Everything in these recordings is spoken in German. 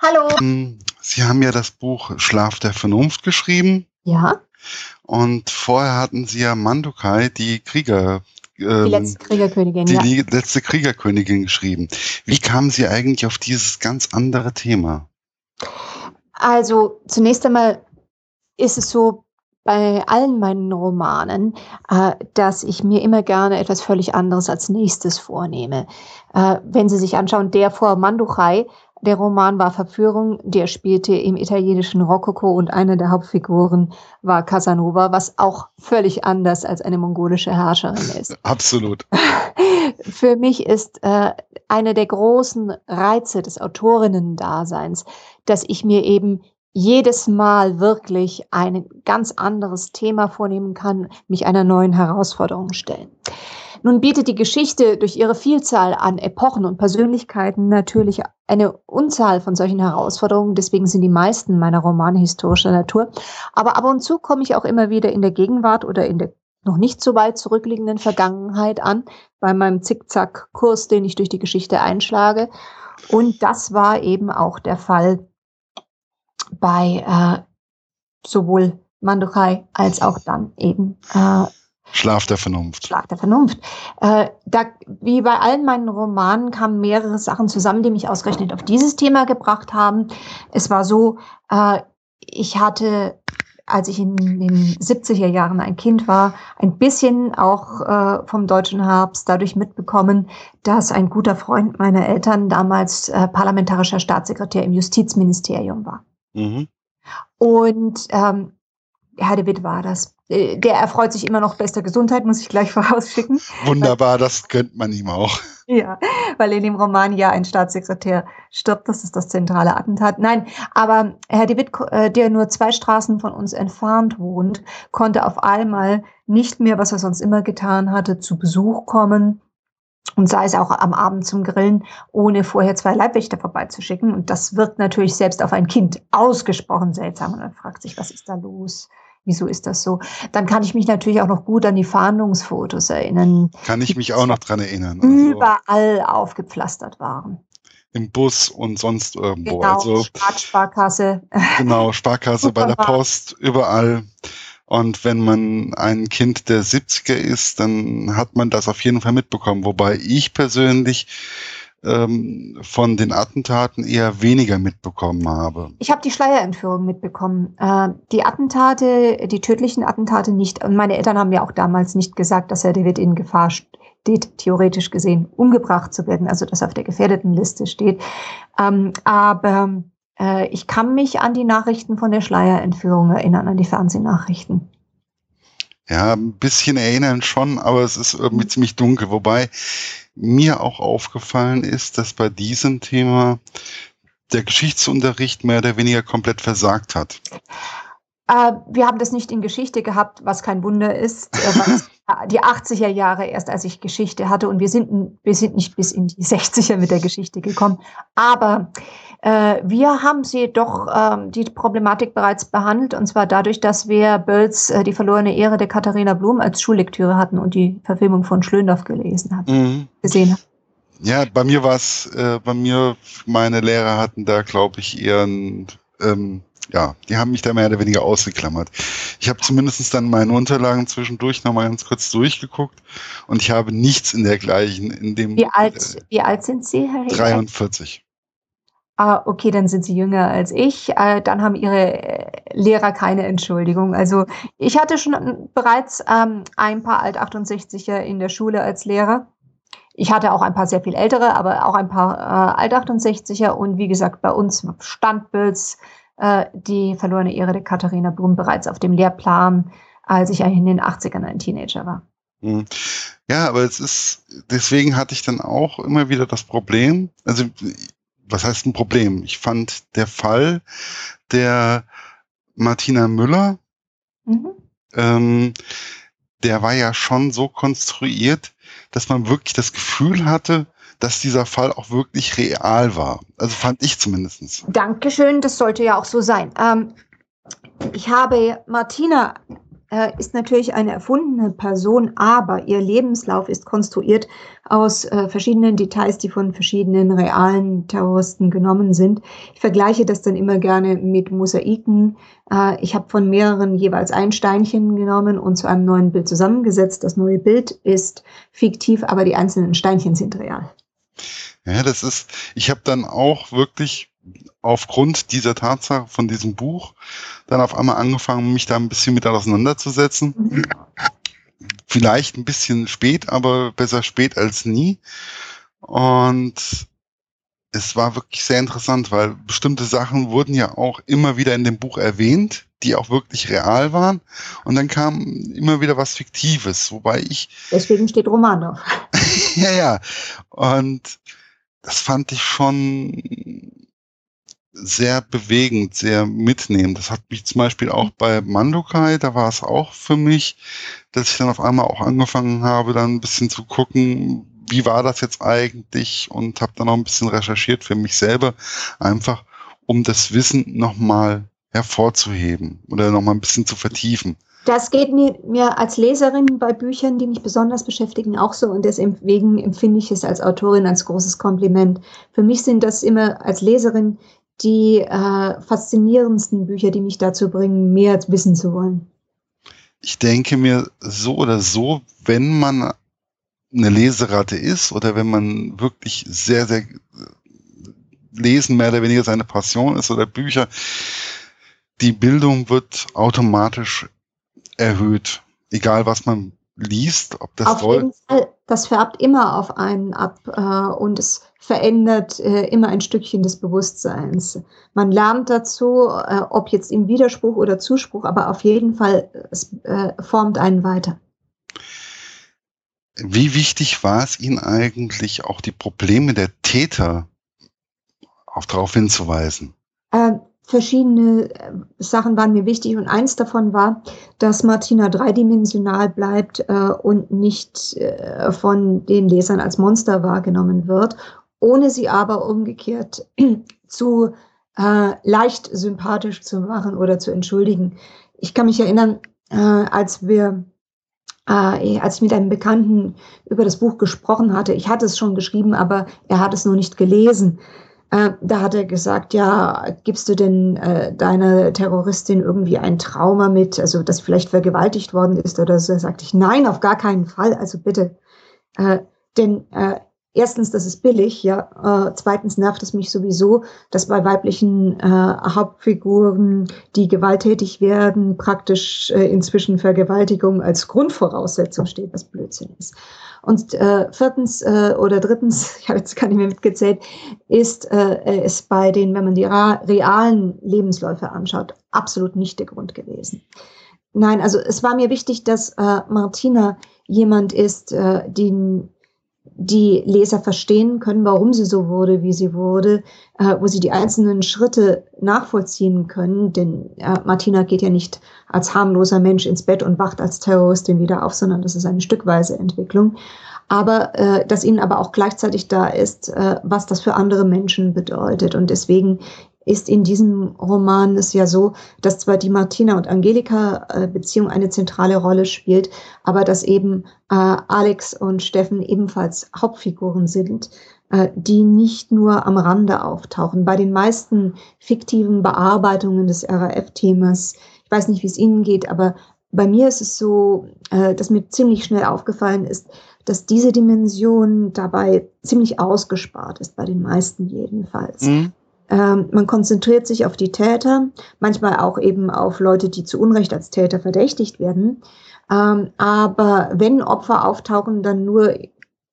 Hallo. Hm, Sie haben ja das Buch Schlaf der Vernunft geschrieben. Ja. Und vorher hatten Sie ja Mandukai, die Krieger. Ähm, die letzte Kriegerkönigin, die ja. letzte Kriegerkönigin geschrieben. Wie kamen Sie eigentlich auf dieses ganz andere Thema? Also zunächst einmal ist es so, bei allen meinen Romanen, äh, dass ich mir immer gerne etwas völlig anderes als nächstes vornehme. Äh, wenn Sie sich anschauen, der vor Manduchai, der Roman war Verführung, der spielte im italienischen Rokoko und eine der Hauptfiguren war Casanova, was auch völlig anders als eine mongolische Herrscherin ist. Absolut. Für mich ist äh, eine der großen Reize des Autorinnen-Daseins, dass ich mir eben jedes Mal wirklich ein ganz anderes Thema vornehmen kann, mich einer neuen Herausforderung stellen. Nun bietet die Geschichte durch ihre Vielzahl an Epochen und Persönlichkeiten natürlich eine Unzahl von solchen Herausforderungen. Deswegen sind die meisten meiner Romane historischer Natur. Aber ab und zu komme ich auch immer wieder in der Gegenwart oder in der noch nicht so weit zurückliegenden Vergangenheit an, bei meinem Zickzack-Kurs, den ich durch die Geschichte einschlage. Und das war eben auch der Fall bei äh, sowohl Mandukai als auch dann eben äh, Schlaf der Vernunft. Schlaf der Vernunft. Äh, da, wie bei allen meinen Romanen kamen mehrere Sachen zusammen, die mich ausgerechnet auf dieses Thema gebracht haben. Es war so, äh, ich hatte, als ich in den 70er Jahren ein Kind war, ein bisschen auch äh, vom deutschen Herbst dadurch mitbekommen, dass ein guter Freund meiner Eltern damals äh, parlamentarischer Staatssekretär im Justizministerium war. Mhm. Und ähm, Herr de Witt war das. Äh, der erfreut sich immer noch bester Gesundheit, muss ich gleich vorausschicken. Wunderbar, weil, das gönnt man ihm auch. Ja, weil in dem Roman ja ein Staatssekretär stirbt, das ist das zentrale Attentat. Nein, aber Herr de Witt, äh, der nur zwei Straßen von uns entfernt wohnt, konnte auf einmal nicht mehr, was er sonst immer getan hatte, zu Besuch kommen und sei es auch am Abend zum Grillen, ohne vorher zwei Leibwächter vorbeizuschicken. Und das wirkt natürlich selbst auf ein Kind ausgesprochen seltsam. Und man fragt sich, was ist da los? Wieso ist das so? Dann kann ich mich natürlich auch noch gut an die Fahndungsfotos erinnern. Kann ich mich auch noch dran erinnern. Also überall aufgepflastert waren. Im Bus und sonst irgendwo. Genau, also, Sparkasse. Genau, Sparkasse bei der Post, überall. Und wenn man ein Kind der 70er ist, dann hat man das auf jeden Fall mitbekommen. Wobei ich persönlich ähm, von den Attentaten eher weniger mitbekommen habe. Ich habe die Schleierentführung mitbekommen. Äh, die Attentate, die tödlichen Attentate nicht. Und meine Eltern haben ja auch damals nicht gesagt, dass Herr David in Gefahr steht, theoretisch gesehen, umgebracht zu werden, also dass er auf der gefährdeten Liste steht. Ähm, aber äh, ich kann mich an die Nachrichten von der Schleierentführung erinnern, an die Fernsehnachrichten. Ja, ein bisschen erinnern schon, aber es ist irgendwie mhm. ziemlich dunkel. Wobei mir auch aufgefallen ist, dass bei diesem Thema der Geschichtsunterricht mehr oder weniger komplett versagt hat. Äh, wir haben das nicht in Geschichte gehabt, was kein Wunder ist. Äh, die 80er Jahre erst, als ich Geschichte hatte und wir sind, wir sind nicht bis in die 60er mit der Geschichte gekommen. Aber äh, wir haben sie doch ähm, die Problematik bereits behandelt und zwar dadurch, dass wir Bölls äh, die verlorene Ehre der Katharina Blum als Schullektüre hatten und die Verfilmung von Schlöndorff gelesen haben, mhm. gesehen haben. Ja, bei mir war es, äh, bei mir, meine Lehrer hatten da, glaube ich, eher ein ähm, ja, die haben mich da mehr oder weniger ausgeklammert. Ich habe zumindest dann meine Unterlagen zwischendurch noch mal ganz kurz durchgeguckt und ich habe nichts in dergleichen in dem. Wie alt, äh, wie alt sind Sie, Herr Rieger? 43. Ah, okay, dann sind Sie jünger als ich. Äh, dann haben Ihre äh, Lehrer keine Entschuldigung. Also ich hatte schon bereits ähm, ein paar Alt-68er in der Schule als Lehrer. Ich hatte auch ein paar sehr viel ältere, aber auch ein paar äh, Alt-68er. Und wie gesagt, bei uns Standbilds äh, die verlorene Ehre der Katharina Blum bereits auf dem Lehrplan, als ich in den 80ern ein Teenager war. Hm. Ja, aber es ist, deswegen hatte ich dann auch immer wieder das Problem, also was heißt ein Problem? Ich fand der Fall der Martina Müller, mhm. ähm, der war ja schon so konstruiert, dass man wirklich das Gefühl hatte, dass dieser Fall auch wirklich real war. Also fand ich zumindest. Dankeschön, das sollte ja auch so sein. Ähm, ich habe Martina äh, ist natürlich eine erfundene Person, aber ihr Lebenslauf ist konstruiert aus äh, verschiedenen Details, die von verschiedenen realen Terroristen genommen sind. Ich vergleiche das dann immer gerne mit Mosaiken. Äh, ich habe von mehreren jeweils ein Steinchen genommen und zu einem neuen Bild zusammengesetzt. Das neue Bild ist fiktiv, aber die einzelnen Steinchen sind real. Ja, das ist, ich habe dann auch wirklich aufgrund dieser Tatsache von diesem Buch dann auf einmal angefangen, mich da ein bisschen mit auseinanderzusetzen. Vielleicht ein bisschen spät, aber besser spät als nie. Und es war wirklich sehr interessant, weil bestimmte Sachen wurden ja auch immer wieder in dem Buch erwähnt, die auch wirklich real waren. Und dann kam immer wieder was Fiktives, wobei ich. Deswegen steht Roman noch. ja, ja. Und das fand ich schon sehr bewegend, sehr mitnehmend. Das hat mich zum Beispiel auch bei Mandokai, da war es auch für mich, dass ich dann auf einmal auch angefangen habe, dann ein bisschen zu gucken, wie war das jetzt eigentlich und habe dann auch ein bisschen recherchiert für mich selber, einfach um das Wissen nochmal hervorzuheben oder nochmal ein bisschen zu vertiefen. Das geht mir, mir als Leserin bei Büchern, die mich besonders beschäftigen, auch so. Und deswegen empfinde ich es als Autorin als großes Kompliment. Für mich sind das immer als Leserin die äh, faszinierendsten Bücher, die mich dazu bringen, mehr wissen zu wollen. Ich denke mir so oder so, wenn man eine Leseratte ist oder wenn man wirklich sehr, sehr lesen mehr oder weniger seine Passion ist oder Bücher, die Bildung wird automatisch erhöht. Egal was man liest, ob das auf jeden Fall, das färbt immer auf einen ab äh, und es verändert äh, immer ein Stückchen des Bewusstseins. Man lernt dazu, äh, ob jetzt im Widerspruch oder Zuspruch, aber auf jeden Fall, es äh, formt einen weiter. Wie wichtig war es Ihnen eigentlich, auch die Probleme der Täter auch darauf hinzuweisen? Ähm, verschiedene äh, Sachen waren mir wichtig und eins davon war, dass Martina dreidimensional bleibt äh, und nicht äh, von den Lesern als Monster wahrgenommen wird, ohne sie aber umgekehrt zu äh, leicht sympathisch zu machen oder zu entschuldigen. Ich kann mich erinnern, äh, als wir äh, als ich mit einem Bekannten über das Buch gesprochen hatte, ich hatte es schon geschrieben, aber er hat es noch nicht gelesen. Äh, da hat er gesagt, ja, gibst du denn äh, deiner Terroristin irgendwie ein Trauma mit, also dass vielleicht vergewaltigt worden ist oder so? Da sagte ich, nein, auf gar keinen Fall, also bitte. Äh, denn äh, erstens, das ist billig, ja. Äh, zweitens nervt es mich sowieso, dass bei weiblichen äh, Hauptfiguren, die gewalttätig werden, praktisch äh, inzwischen Vergewaltigung als Grundvoraussetzung steht, was Blödsinn ist. Und äh, viertens äh, oder drittens, ich habe jetzt gar nicht mehr mitgezählt, ist äh, es bei den, wenn man die realen Lebensläufe anschaut, absolut nicht der Grund gewesen. Nein, also es war mir wichtig, dass äh, Martina jemand ist, äh, die die Leser verstehen können, warum sie so wurde, wie sie wurde, äh, wo sie die einzelnen Schritte nachvollziehen können. Denn äh, Martina geht ja nicht als harmloser Mensch ins Bett und wacht als Terroristin wieder auf, sondern das ist eine stückweise Entwicklung. Aber äh, dass ihnen aber auch gleichzeitig da ist, äh, was das für andere Menschen bedeutet. Und deswegen ist in diesem Roman es ja so, dass zwar die Martina und Angelika äh, eine zentrale Rolle spielt, aber dass eben äh, Alex und Steffen ebenfalls Hauptfiguren sind, äh, die nicht nur am Rande auftauchen. Bei den meisten fiktiven Bearbeitungen des RAF-Themas, ich weiß nicht, wie es Ihnen geht, aber bei mir ist es so, äh, dass mir ziemlich schnell aufgefallen ist, dass diese Dimension dabei ziemlich ausgespart ist, bei den meisten jedenfalls. Mhm. Ähm, man konzentriert sich auf die Täter, manchmal auch eben auf Leute, die zu Unrecht als Täter verdächtigt werden. Ähm, aber wenn Opfer auftauchen, dann nur,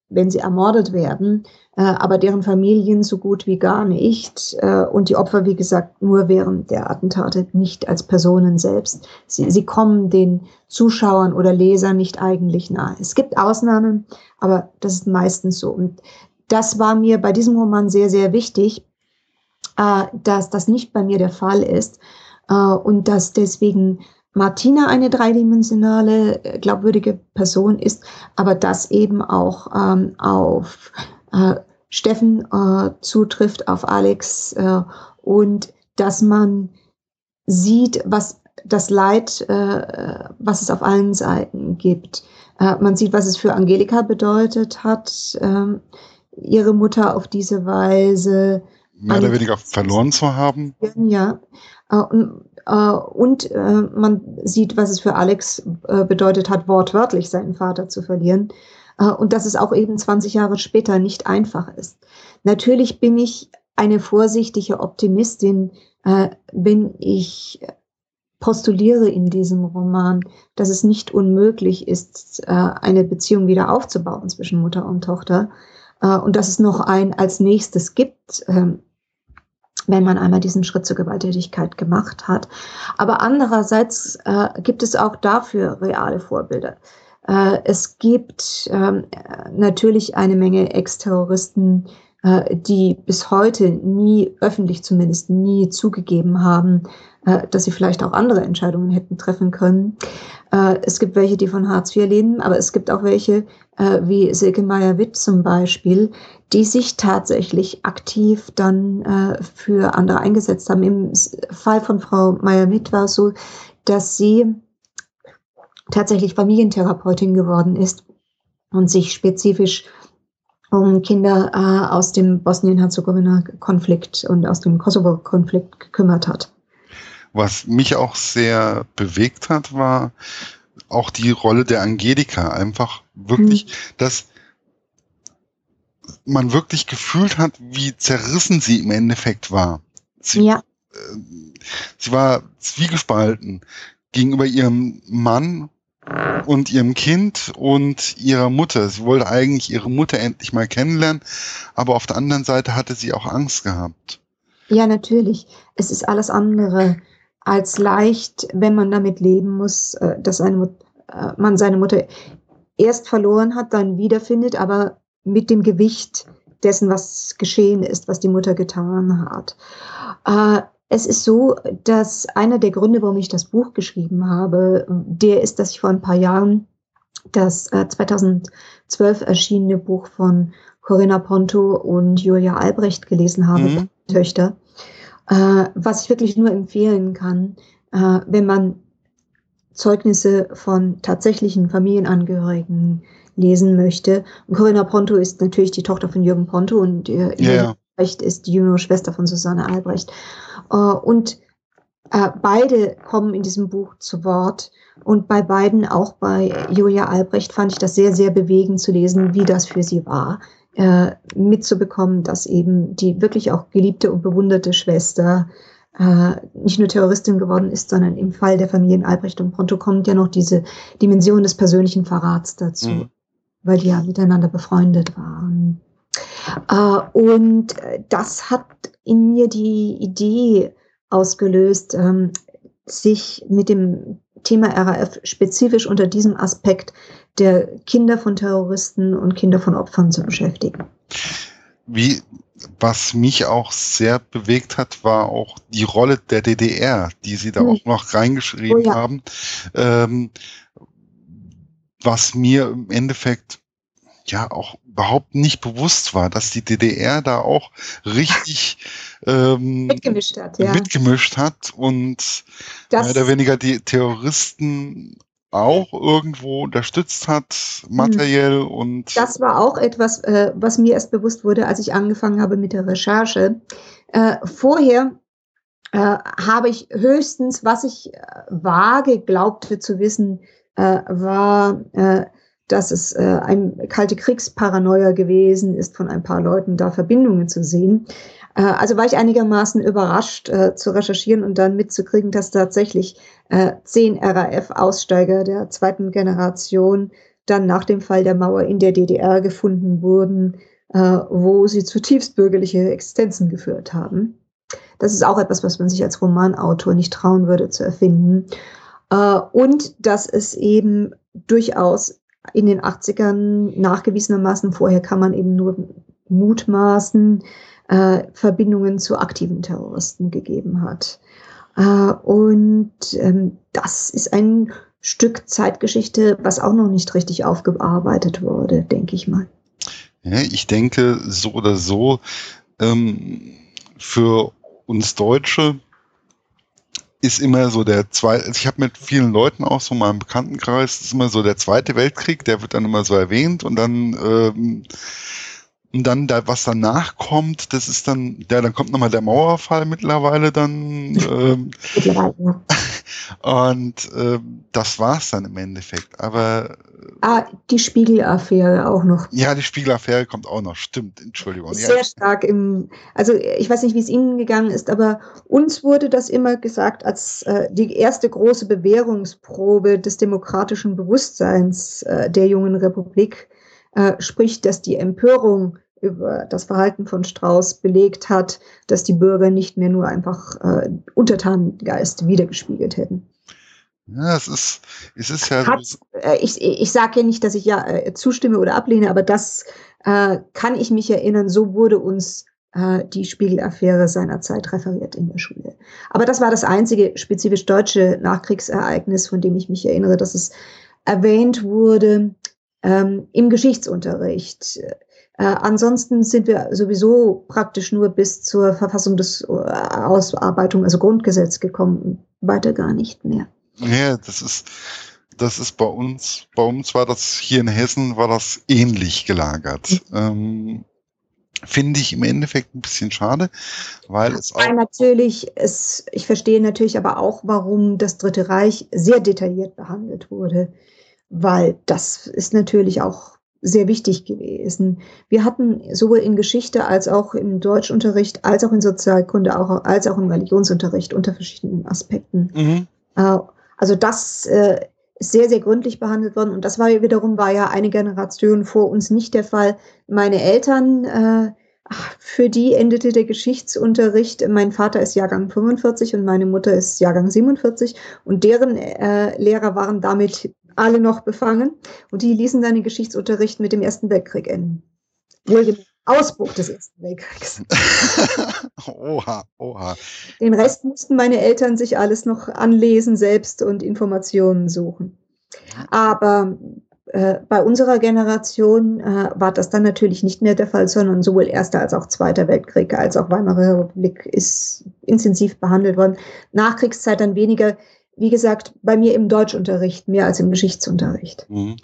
wenn sie ermordet werden, äh, aber deren Familien so gut wie gar nicht. Äh, und die Opfer, wie gesagt, nur während der Attentate, nicht als Personen selbst. Sie, sie kommen den Zuschauern oder Lesern nicht eigentlich nahe. Es gibt Ausnahmen, aber das ist meistens so. Und das war mir bei diesem Roman sehr, sehr wichtig, dass das nicht bei mir der Fall ist äh, und dass deswegen Martina eine dreidimensionale, äh, glaubwürdige Person ist, aber das eben auch ähm, auf äh, Steffen äh, zutrifft, auf Alex äh, und dass man sieht, was das Leid, äh, was es auf allen Seiten gibt. Äh, man sieht, was es für Angelika bedeutet hat, ähm, ihre Mutter auf diese Weise mehr oder weniger verloren zu haben. Ja, äh, und, äh, äh, man sieht, was es für Alex bedeutet hat, wortwörtlich seinen Vater zu verlieren. Und dass es auch eben 20 Jahre später nicht einfach ist. Natürlich bin ich eine vorsichtige Optimistin, wenn ich postuliere in diesem Roman, dass es nicht unmöglich ist, eine Beziehung wieder aufzubauen zwischen Mutter und Tochter und dass es noch ein als nächstes gibt, ähm, wenn man einmal diesen Schritt zur Gewalttätigkeit gemacht hat. Aber andererseits äh, gibt es auch dafür reale Vorbilder. Äh, es gibt ähm, natürlich eine Menge Ex-Terroristen, äh, die bis heute nie, öffentlich zumindest nie zugegeben haben, äh, dass sie vielleicht auch andere Entscheidungen hätten treffen können. Äh, es gibt welche, die von Hartz IV leben, aber es gibt auch welche, wie Silke Meyer-Witt zum Beispiel, die sich tatsächlich aktiv dann für andere eingesetzt haben. Im Fall von Frau Meyer-Witt war es so, dass sie tatsächlich Familientherapeutin geworden ist und sich spezifisch um Kinder äh, aus dem Bosnien-Herzegowina-Konflikt und aus dem Kosovo-Konflikt gekümmert hat. Was mich auch sehr bewegt hat, war auch die Rolle der Angelika. Einfach wirklich, hm. dass man wirklich gefühlt hat, wie zerrissen sie im Endeffekt war. Sie, ja. Äh, sie war zwiegespalten gegenüber ihrem Mann und ihrem Kind und ihrer Mutter. Sie wollte eigentlich ihre Mutter endlich mal kennenlernen, aber auf der anderen Seite hatte sie auch Angst gehabt. Ja, natürlich. Es ist alles andere als leicht, wenn man damit leben muss, äh, dass eine, äh, man seine Mutter erst verloren hat, dann wiederfindet, aber mit dem Gewicht dessen, was geschehen ist, was die Mutter getan hat. Äh, es ist so, dass einer der Gründe, warum ich das Buch geschrieben habe, der ist, dass ich vor ein paar Jahren das äh, 2012 erschienene Buch von Corinna Ponto und Julia Albrecht gelesen habe, mhm. Töchter, äh, was ich wirklich nur empfehlen kann, äh, wenn man Zeugnisse von tatsächlichen Familienangehörigen lesen möchte. Und Corinna Ponto ist natürlich die Tochter von Jürgen Ponto und äh, yeah. Albrecht ist die jüngere Schwester von Susanne Albrecht. Äh, und äh, beide kommen in diesem Buch zu Wort. Und bei beiden, auch bei Julia Albrecht, fand ich das sehr, sehr bewegend zu lesen, wie das für sie war, äh, mitzubekommen, dass eben die wirklich auch geliebte und bewunderte Schwester nicht nur Terroristin geworden ist, sondern im Fall der Familien Albrecht und Pronto kommt ja noch diese Dimension des persönlichen Verrats dazu, mhm. weil die ja miteinander befreundet waren. Und das hat in mir die Idee ausgelöst, ähm, sich mit dem Thema RAF spezifisch unter diesem Aspekt der Kinder von Terroristen und Kinder von Opfern zu beschäftigen. Wie, was mich auch sehr bewegt hat, war auch die Rolle der DDR, die Sie da hm. auch noch reingeschrieben oh ja. haben. Ähm, was mir im Endeffekt ja auch überhaupt nicht bewusst war, dass die DDR da auch richtig ähm, mitgemischt hat, ja. mitgemischt hat und das, mehr oder weniger die Terroristen auch irgendwo unterstützt hat, materiell hm. und. Das war auch etwas, äh, was mir erst bewusst wurde, als ich angefangen habe mit der Recherche. Äh, vorher äh, habe ich höchstens, was ich äh, vage glaubte zu wissen, äh, war, dass es äh, ein kalte Kriegsparanoia gewesen ist, von ein paar Leuten da Verbindungen zu sehen. Äh, also war ich einigermaßen überrascht äh, zu recherchieren und dann mitzukriegen, dass tatsächlich äh, zehn RAF-Aussteiger der zweiten Generation dann nach dem Fall der Mauer in der DDR gefunden wurden, äh, wo sie zutiefst bürgerliche Existenzen geführt haben. Das ist auch etwas, was man sich als Romanautor nicht trauen würde zu erfinden. Uh, und dass es eben durchaus in den 80ern nachgewiesenermaßen, vorher kann man eben nur mutmaßen, äh, Verbindungen zu aktiven Terroristen gegeben hat. Äh, und ähm, das ist ein Stück Zeitgeschichte, was auch noch nicht richtig aufgearbeitet wurde, denke ich mal. Ja, ich denke, so oder so, ähm, für uns Deutsche ist immer so der zweite, also ich habe mit vielen Leuten auch so mal im Bekanntenkreis, ist immer so der zweite Weltkrieg, der wird dann immer so erwähnt und dann ähm, und dann da, was danach kommt, das ist dann, ja, dann kommt nochmal der Mauerfall mittlerweile dann. Ähm, und ähm, das war's dann im Endeffekt. Aber äh, ah, die Spiegelaffäre auch noch. Ja, die Spiegelaffäre kommt auch noch. Stimmt, Entschuldigung. Sehr ja. stark im, also ich weiß nicht, wie es Ihnen gegangen ist, aber uns wurde das immer gesagt als äh, die erste große Bewährungsprobe des demokratischen Bewusstseins äh, der jungen Republik. Äh, sprich, dass die Empörung über das Verhalten von Strauß belegt hat, dass die Bürger nicht mehr nur einfach äh, Untertanengeist wiedergespiegelt hätten. Ja, es ist, es ist ja. Hat, äh, ich ich sage ja nicht, dass ich ja äh, zustimme oder ablehne, aber das äh, kann ich mich erinnern. So wurde uns äh, die Spiegelaffäre seinerzeit referiert in der Schule. Aber das war das einzige spezifisch deutsche Nachkriegsereignis, von dem ich mich erinnere, dass es erwähnt wurde ähm, im Geschichtsunterricht. Äh, ansonsten sind wir sowieso praktisch nur bis zur Verfassung des äh, Ausarbeitung, also Grundgesetz gekommen, weiter gar nicht mehr. Ja, das ist, das ist bei uns, bei uns war das hier in Hessen war das ähnlich gelagert. Mhm. Ähm, Finde ich im Endeffekt ein bisschen schade, weil es auch. Weil natürlich, es, ich verstehe natürlich aber auch, warum das Dritte Reich sehr detailliert behandelt wurde, weil das ist natürlich auch sehr wichtig gewesen. Wir hatten sowohl in Geschichte als auch im Deutschunterricht, als auch in Sozialkunde, auch, als auch im Religionsunterricht unter verschiedenen Aspekten. Mhm. Äh, also das äh, ist sehr, sehr gründlich behandelt worden. Und das war wiederum war ja eine Generation vor uns nicht der Fall. Meine Eltern, äh, für die endete der Geschichtsunterricht. Mein Vater ist Jahrgang 45 und meine Mutter ist Jahrgang 47 und deren Lehrer waren damit alle noch befangen und die ließen seinen Geschichtsunterricht mit dem Ersten Weltkrieg enden. Wohlgemerkt, Ausbruch des Ersten Weltkriegs. oha, oha. Den Rest mussten meine Eltern sich alles noch anlesen selbst und Informationen suchen. Aber äh, bei unserer Generation äh, war das dann natürlich nicht mehr der Fall, sondern sowohl Erster als auch Zweiter Weltkrieg als auch Weimarer Republik ist intensiv behandelt worden. Nachkriegszeit dann weniger wie gesagt, bei mir im Deutschunterricht mehr als im Geschichtsunterricht. Mhm.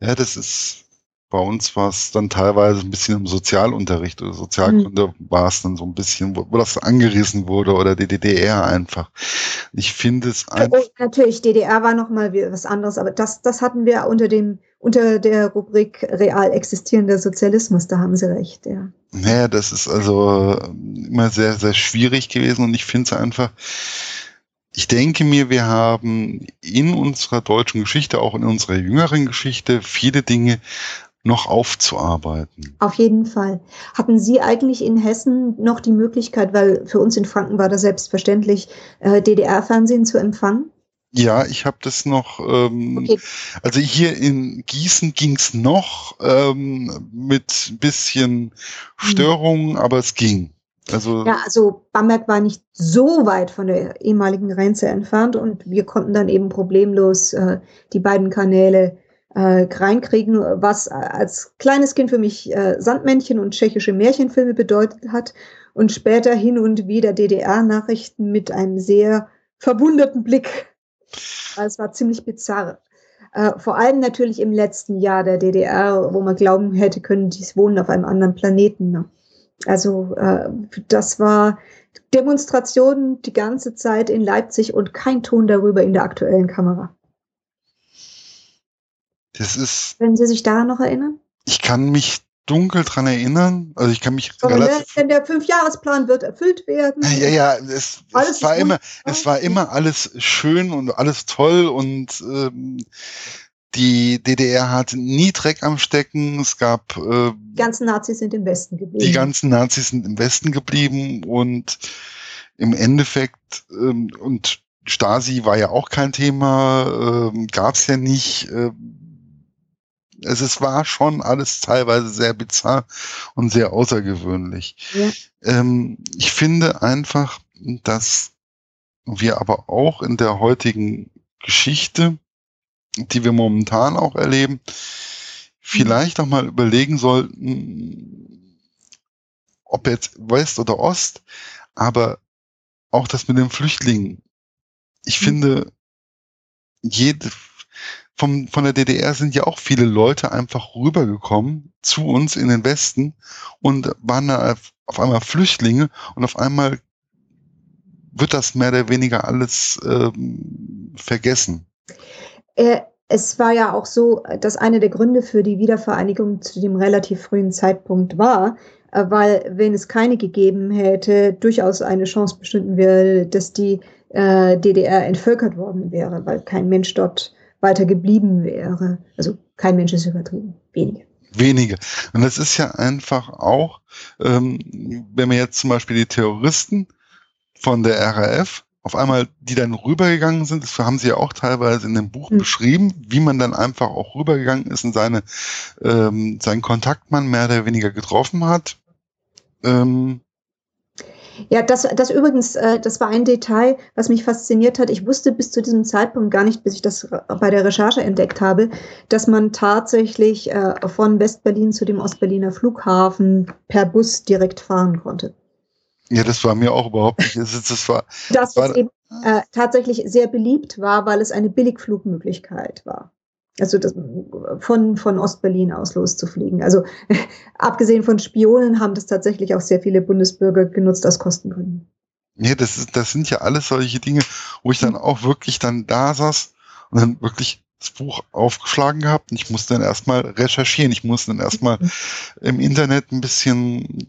Ja, das ist bei uns war es dann teilweise ein bisschen im Sozialunterricht oder Sozialkunde mhm. war es dann so ein bisschen, wo, wo, das angerissen wurde oder die DDR einfach. Ich finde es einfach. Oh, natürlich, DDR war nochmal was anderes, aber das, das hatten wir unter dem, unter der Rubrik real existierender Sozialismus, da haben Sie recht, ja. Naja, das ist also immer sehr, sehr schwierig gewesen und ich finde es einfach, ich denke mir, wir haben in unserer deutschen Geschichte, auch in unserer jüngeren Geschichte, viele Dinge noch aufzuarbeiten. Auf jeden Fall. Hatten Sie eigentlich in Hessen noch die Möglichkeit, weil für uns in Franken war das selbstverständlich, äh, DDR-Fernsehen zu empfangen? Ja, ich habe das noch. Ähm, okay. Also hier in Gießen ging's noch ähm, mit ein bisschen hm. Störungen, hm. aber es ging. Also ja, also Bamberg war nicht so weit von der ehemaligen Grenze entfernt und wir konnten dann eben problemlos äh, die beiden Kanäle äh, reinkriegen, was als kleines Kind für mich äh, Sandmännchen und tschechische Märchenfilme bedeutet hat und später hin und wieder DDR-Nachrichten mit einem sehr verwunderten Blick. Es war ziemlich bizarr. Äh, vor allem natürlich im letzten Jahr der DDR, wo man glauben hätte können, die wohnen auf einem anderen Planeten. Ne? Also äh, das war Demonstrationen die ganze Zeit in Leipzig und kein Ton darüber in der aktuellen Kamera. Das ist. Wenn Sie sich daran noch erinnern? Ich kann mich dunkel dran erinnern. Also ich kann mich Aber relativ wenn der Fünfjahresplan wird erfüllt werden. Ja, ja, es, es war immer, es war immer alles schön und alles toll und ähm, die DDR hat nie Dreck am Stecken. Es gab äh, die ganzen Nazis sind im Westen geblieben. Die ganzen Nazis sind im Westen geblieben und im Endeffekt ähm, und Stasi war ja auch kein Thema, ähm, gab es ja nicht. Äh, es, es war schon alles teilweise sehr bizarr und sehr außergewöhnlich. Ja. Ähm, ich finde einfach, dass wir aber auch in der heutigen Geschichte die wir momentan auch erleben, vielleicht auch mal überlegen sollten, ob jetzt West oder Ost, aber auch das mit den Flüchtlingen ich mhm. finde, jede, vom, von der DDR sind ja auch viele Leute einfach rübergekommen zu uns in den Westen und waren da auf einmal Flüchtlinge und auf einmal wird das mehr oder weniger alles ähm, vergessen. Äh, es war ja auch so, dass einer der Gründe für die Wiedervereinigung zu dem relativ frühen Zeitpunkt war, äh, weil wenn es keine gegeben hätte, durchaus eine Chance bestünden wäre, dass die äh, DDR entvölkert worden wäre, weil kein Mensch dort weiter geblieben wäre. Also kein Mensch ist übertrieben, wenige. Wenige. Und das ist ja einfach auch, ähm, wenn wir jetzt zum Beispiel die Terroristen von der RAF auf einmal, die dann rübergegangen sind, das haben sie ja auch teilweise in dem Buch mhm. beschrieben, wie man dann einfach auch rübergegangen ist und seine, ähm, seinen Kontaktmann mehr oder weniger getroffen hat. Ähm, ja, das, das übrigens, äh, das war ein Detail, was mich fasziniert hat. Ich wusste bis zu diesem Zeitpunkt gar nicht, bis ich das bei der Recherche entdeckt habe, dass man tatsächlich äh, von Westberlin zu dem Ostberliner Flughafen per Bus direkt fahren konnte. Ja, das war mir auch überhaupt nicht. Das, das war, das war, eben äh, tatsächlich sehr beliebt war, weil es eine Billigflugmöglichkeit war. Also das, von, von Ostberlin aus loszufliegen. Also abgesehen von Spionen haben das tatsächlich auch sehr viele Bundesbürger genutzt aus Kostengründen. Nee, das, ist, das sind ja alles solche Dinge, wo ich dann mhm. auch wirklich dann da saß und dann wirklich das Buch aufgeschlagen gehabt und ich musste dann erstmal recherchieren. Ich musste dann erstmal mhm. im Internet ein bisschen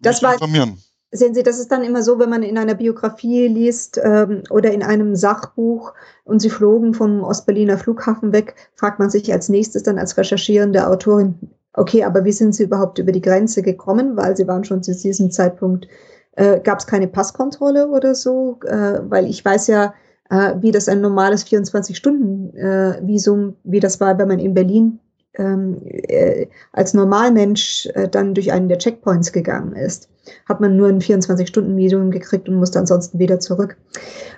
das war, informieren. Sehen Sie, das ist dann immer so, wenn man in einer Biografie liest ähm, oder in einem Sachbuch und Sie flogen vom Ostberliner Flughafen weg, fragt man sich als nächstes dann als recherchierende Autorin, okay, aber wie sind Sie überhaupt über die Grenze gekommen? Weil Sie waren schon zu diesem Zeitpunkt, äh, gab es keine Passkontrolle oder so? Äh, weil ich weiß ja, äh, wie das ein normales 24-Stunden-Visum, äh, wie das war, wenn man in Berlin äh, als Normalmensch äh, dann durch einen der Checkpoints gegangen ist, hat man nur ein 24-Stunden-Medium gekriegt und musste ansonsten wieder zurück.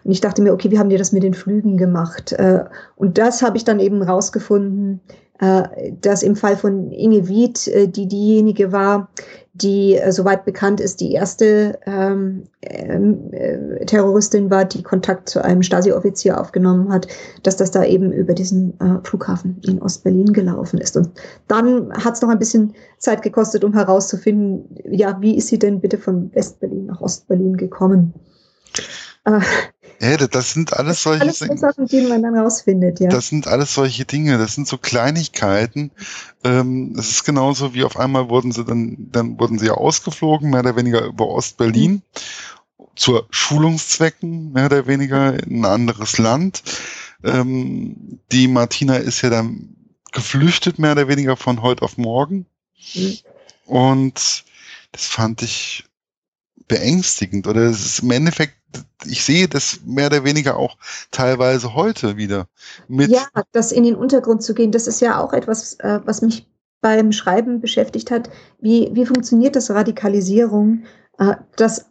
Und ich dachte mir, okay, wie haben die das mit den Flügen gemacht? Äh, und das habe ich dann eben rausgefunden, äh, dass im Fall von Inge Wied, äh, die diejenige war, die, äh, soweit bekannt ist, die erste ähm, äh, Terroristin war, die Kontakt zu einem Stasi-Offizier aufgenommen hat, dass das da eben über diesen äh, Flughafen in Ostberlin gelaufen ist. Und dann hat es noch ein bisschen Zeit gekostet, um herauszufinden, ja, wie ist sie denn bitte von Westberlin nach Ostberlin gekommen? Äh, ja, das sind alles solche alles Sachen, die man dann rausfindet, ja. Das sind alles solche Dinge, das sind so Kleinigkeiten. Ähm, es ist genauso wie auf einmal wurden sie dann, dann wurden sie ja ausgeflogen, mehr oder weniger über Ostberlin. Mhm. Zur Schulungszwecken, mehr oder weniger in ein anderes Land. Ähm, die Martina ist ja dann geflüchtet, mehr oder weniger von heute auf morgen. Mhm. Und das fand ich beängstigend. Oder es ist im Endeffekt ich sehe das mehr oder weniger auch teilweise heute wieder. Mit ja, das in den Untergrund zu gehen, das ist ja auch etwas, äh, was mich beim Schreiben beschäftigt hat. Wie, wie funktioniert das Radikalisierung? Äh, das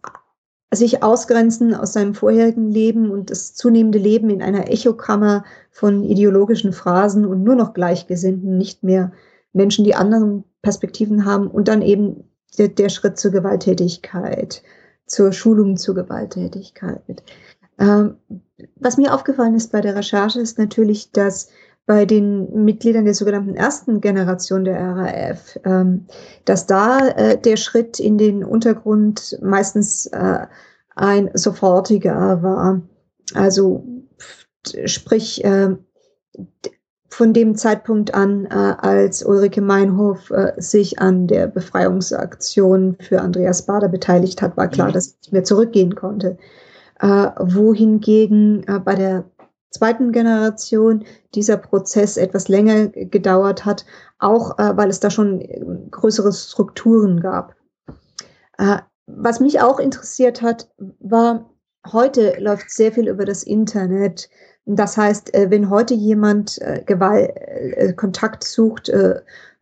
sich ausgrenzen aus seinem vorherigen Leben und das zunehmende Leben in einer Echokammer von ideologischen Phrasen und nur noch Gleichgesinnten, nicht mehr Menschen, die anderen Perspektiven haben und dann eben der, der Schritt zur Gewalttätigkeit zur Schulung zur Gewalttätigkeit. Ähm, was mir aufgefallen ist bei der Recherche ist natürlich, dass bei den Mitgliedern der sogenannten ersten Generation der RAF, ähm, dass da äh, der Schritt in den Untergrund meistens äh, ein sofortiger war. Also sprich, äh, von dem Zeitpunkt an, äh, als Ulrike Meinhof äh, sich an der Befreiungsaktion für Andreas Bader beteiligt hat, war klar, mhm. dass er nicht mehr zurückgehen konnte. Äh, wohingegen äh, bei der zweiten Generation dieser Prozess etwas länger gedauert hat, auch äh, weil es da schon äh, größere Strukturen gab. was mich auch interessiert hat, war, heute läuft sehr viel über das Internet. Das heißt, äh, wenn heute jemand äh, Gewalt, äh, Kontakt sucht,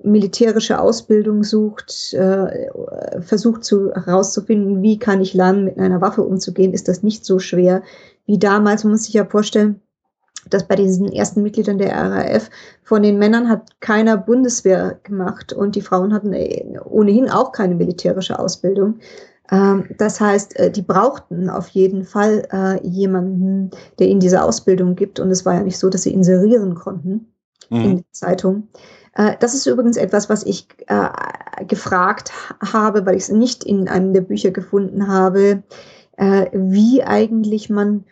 militärische Ausbildung sucht, versucht zu, herauszufinden, wie kann ich lernen, mit einer Waffe umzugehen, ist das nicht so schwer wie damals. Man muss sich ja vorstellen, dass bei diesen ersten Mitgliedern der RAF von den Männern hat keiner Bundeswehr gemacht und die Frauen hatten ohnehin auch keine militärische Ausbildung. Ähm, das heißt, äh, die brauchten auf jeden Fall äh, jemanden, der ihnen diese Ausbildung gibt. Und es war ja nicht so, dass sie inserieren konnten mhm. in der Zeitung. Äh, das ist übrigens etwas, was ich gefragt habe, weil ich es nicht in einem der Bücher gefunden habe, wie eigentlich man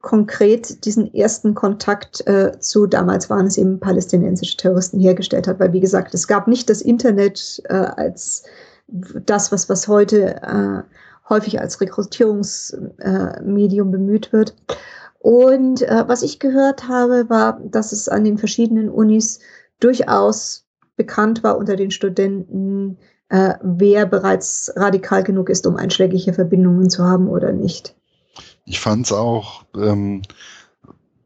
konkret diesen ersten Kontakt äh, zu, damals waren es eben palästinensische Terroristen hergestellt hat, weil wie gesagt, es gab nicht das Internet äh, als das, was, was heute äh, häufig als Rekrutierungsmedium bemüht wird. Und äh, was ich gehört habe, war, dass es an den verschiedenen Unis durchaus bekannt war unter den Studenten, äh, wer bereits radikal genug ist, um einschlägige Verbindungen zu haben oder nicht. Ich fand es auch ähm,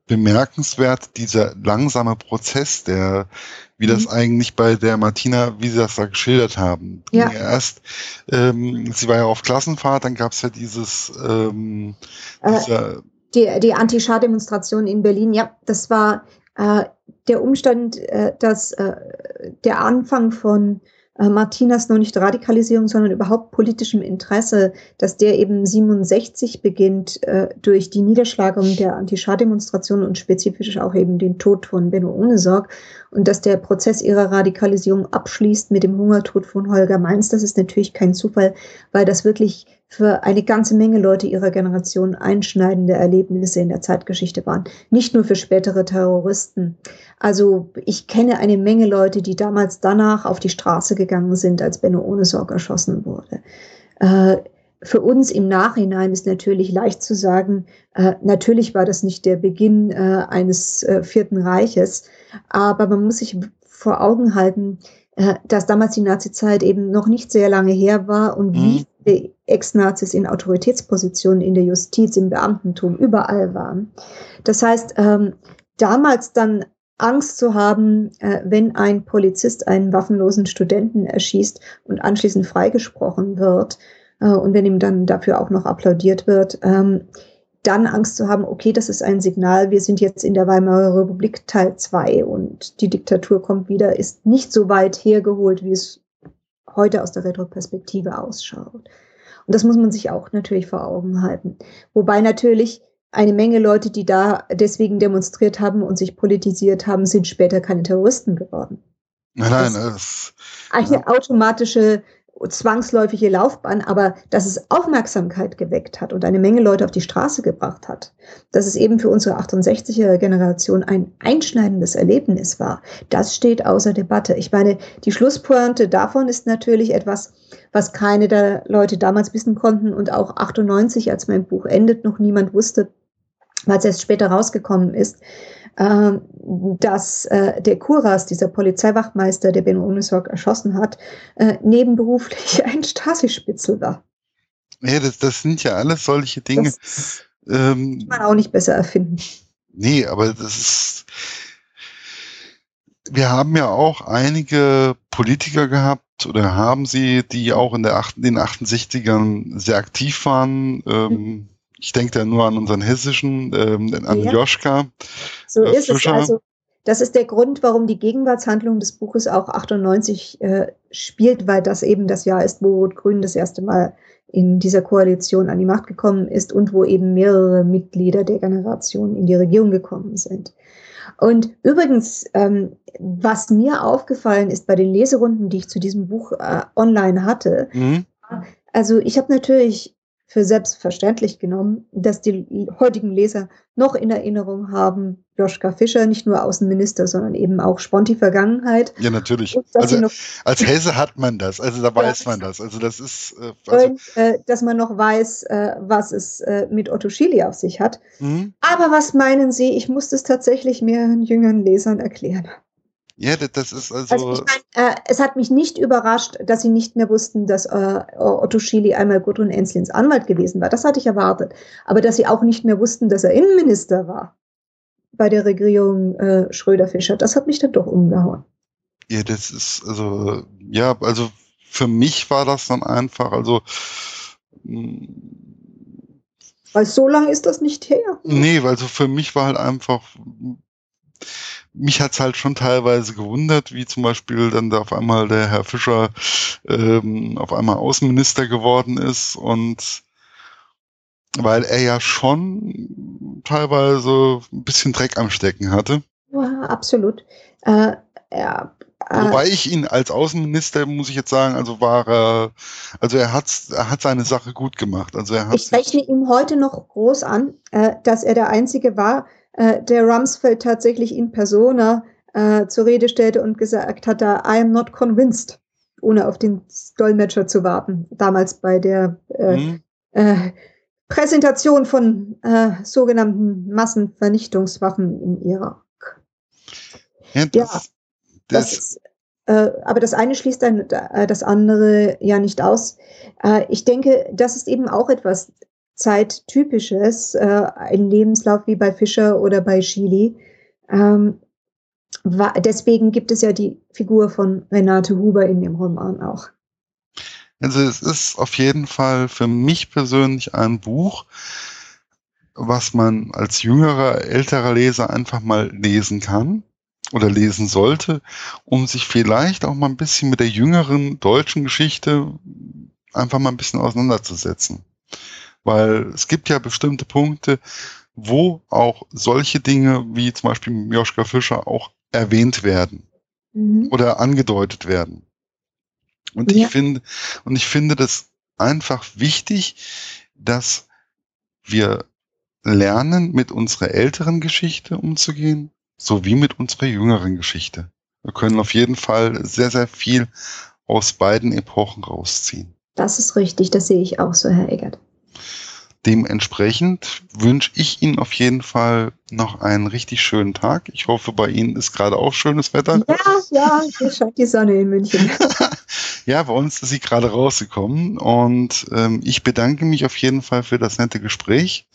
bemerkenswert, dieser langsame Prozess, der, wie mhm. das eigentlich bei der Martina, wie sie das da geschildert haben. Ja. Erst, ähm, sie war ja auf Klassenfahrt, dann gab es ja dieses, ähm, äh, dieser, die, die Anti-Schah-Demonstration in Berlin, ja, das war äh, der Umstand, äh, dass äh, der Anfang von Martinas noch nicht Radikalisierung, sondern überhaupt politischem Interesse, dass der eben 67 beginnt äh, durch die Niederschlagung der Anti-Schah-Demonstration und spezifisch auch eben den Tod von Benno Ohnesorg und dass der Prozess ihrer Radikalisierung abschließt mit dem Hungertod von Holger Mainz. Das ist natürlich kein Zufall, weil das wirklich für eine ganze Menge Leute ihrer Generation einschneidende Erlebnisse in der Zeitgeschichte waren. Nicht nur für spätere Terroristen. Also ich kenne eine Menge Leute, die damals danach auf die Straße gegangen sind, als Benno Ohnesorg erschossen wurde. Äh, für uns im Nachhinein ist natürlich leicht zu sagen, äh, natürlich war das nicht der Beginn äh, eines äh, Vierten Reiches, aber man muss sich vor Augen halten, äh, dass damals die Nazizeit eben noch nicht sehr lange her war und mhm. wie viele Ex-Nazis in Autoritätspositionen in der Justiz, im Beamtentum, überall waren. Das heißt, ähm, damals dann Angst zu haben, äh, wenn ein Polizist einen waffenlosen Studenten erschießt und anschließend freigesprochen wird äh, und wenn ihm dann dafür auch noch applaudiert wird, ähm, dann Angst zu haben, okay, das ist ein Signal, wir sind jetzt in der Weimarer Republik Teil 2 und die Diktatur kommt wieder, ist nicht so weit hergeholt, wie es heute aus der Retroperspektive ausschaut. Und das muss man sich auch natürlich vor Augen halten. Wobei natürlich eine Menge Leute, die da deswegen demonstriert haben und sich politisiert haben, sind später keine Terroristen geworden. Nein, nein, das, eine ja. automatische zwangsläufige Laufbahn, aber dass es Aufmerksamkeit geweckt hat und eine Menge Leute auf die Straße gebracht hat, dass es eben für unsere 68er Generation ein einschneidendes Erlebnis war, das steht außer Debatte. Ich meine, die Schlusspointe davon ist natürlich etwas, was keine der Leute damals wissen konnten und auch 98, als mein Buch endet, noch niemand wusste, weil es erst später rausgekommen ist, dass äh, der Kuras, dieser Polizeiwachmeister, der Ben Unisok erschossen hat, äh, nebenberuflich ein Stasi-Spitzel war. Ja, das, das sind ja alles solche Dinge. Das ähm, kann man auch nicht besser erfinden. Nee, aber das ist. Wir haben ja auch einige Politiker gehabt oder haben sie, die auch in der, den 68ern sehr aktiv waren. Ähm, mhm ich denke da nur an unseren hessischen, ähm, an ja. Joschka. So äh, ist Fischer. es. Also, das ist der Grund, warum die Gegenwartshandlung des Buches auch 98 äh, spielt, weil das eben das Jahr ist, wo Rot-Grün das erste Mal in dieser Koalition an die Macht gekommen ist und wo eben mehrere Mitglieder der Generation in die Regierung gekommen sind. Und übrigens, ähm, was mir aufgefallen ist bei den Leserunden, die ich zu diesem Buch äh, online hatte, mhm. also ich habe natürlich für selbstverständlich genommen, dass die heutigen Leser noch in Erinnerung haben, Joschka Fischer, nicht nur Außenminister, sondern eben auch Sponti-Vergangenheit. Ja, natürlich. Also als Hesse hat man das, also da weiß ja, man das. Also das ist. Äh, also und, äh, dass man noch weiß, äh, was es äh, mit Otto Schily auf sich hat. Mhm. Aber was meinen Sie, ich muss das tatsächlich mehreren jüngeren Lesern erklären. Ja, das ist also. also ich mein, äh, es hat mich nicht überrascht, dass sie nicht mehr wussten, dass äh, Otto Schily einmal Gudrun Enslins Anwalt gewesen war. Das hatte ich erwartet. Aber dass sie auch nicht mehr wussten, dass er Innenminister war bei der Regierung äh, Schröder-Fischer, das hat mich dann doch umgehauen. Ja, das ist, also, ja, also für mich war das dann einfach, also. Mh, weil so lange ist das nicht her. Nee, weil so für mich war halt einfach mich hat's halt schon teilweise gewundert, wie zum Beispiel dann da auf einmal der Herr Fischer ähm, auf einmal Außenminister geworden ist und weil er ja schon teilweise ein bisschen Dreck am Stecken hatte. Ja, absolut. Äh, ja, äh, Wobei ich ihn als Außenminister, muss ich jetzt sagen, also war er, also er hat, er hat seine Sache gut gemacht. Also er hat ich rechne ihm heute noch groß an, äh, dass er der Einzige war, äh, der Rumsfeld tatsächlich in persona äh, zur Rede stellte und gesagt hat, I am not convinced, ohne auf den Dolmetscher zu warten. Damals bei der äh, mhm. äh, Präsentation von äh, sogenannten Massenvernichtungswaffen im Irak. Ja, das, ja, das, das ist, äh, aber das eine schließt dann das andere ja nicht aus. Ich denke, das ist eben auch etwas Zeittypisches, äh, ein Lebenslauf wie bei Fischer oder bei Chili. Ähm, deswegen gibt es ja die Figur von Renate Huber in dem Roman auch. Also es ist auf jeden Fall für mich persönlich ein Buch, was man als jüngerer, älterer Leser einfach mal lesen kann oder lesen sollte, um sich vielleicht auch mal ein bisschen mit der jüngeren deutschen Geschichte einfach mal ein bisschen auseinanderzusetzen. Weil es gibt ja bestimmte Punkte, wo auch solche Dinge wie zum Beispiel Joschka Fischer auch erwähnt werden mhm. oder angedeutet werden. Und ja. ich finde, und ich finde das einfach wichtig, dass wir lernen, mit unserer älteren Geschichte umzugehen, sowie mit unserer jüngeren Geschichte. Wir können auf jeden Fall sehr, sehr viel aus beiden Epochen rausziehen. Das ist richtig, das sehe ich auch so, Herr Eggert. Dementsprechend wünsche ich Ihnen auf jeden Fall noch einen richtig schönen Tag. Ich hoffe, bei Ihnen ist gerade auch schönes Wetter. Ja, ja, hier scheint die Sonne in München. ja, bei uns ist sie gerade rausgekommen und ähm, ich bedanke mich auf jeden Fall für das nette Gespräch.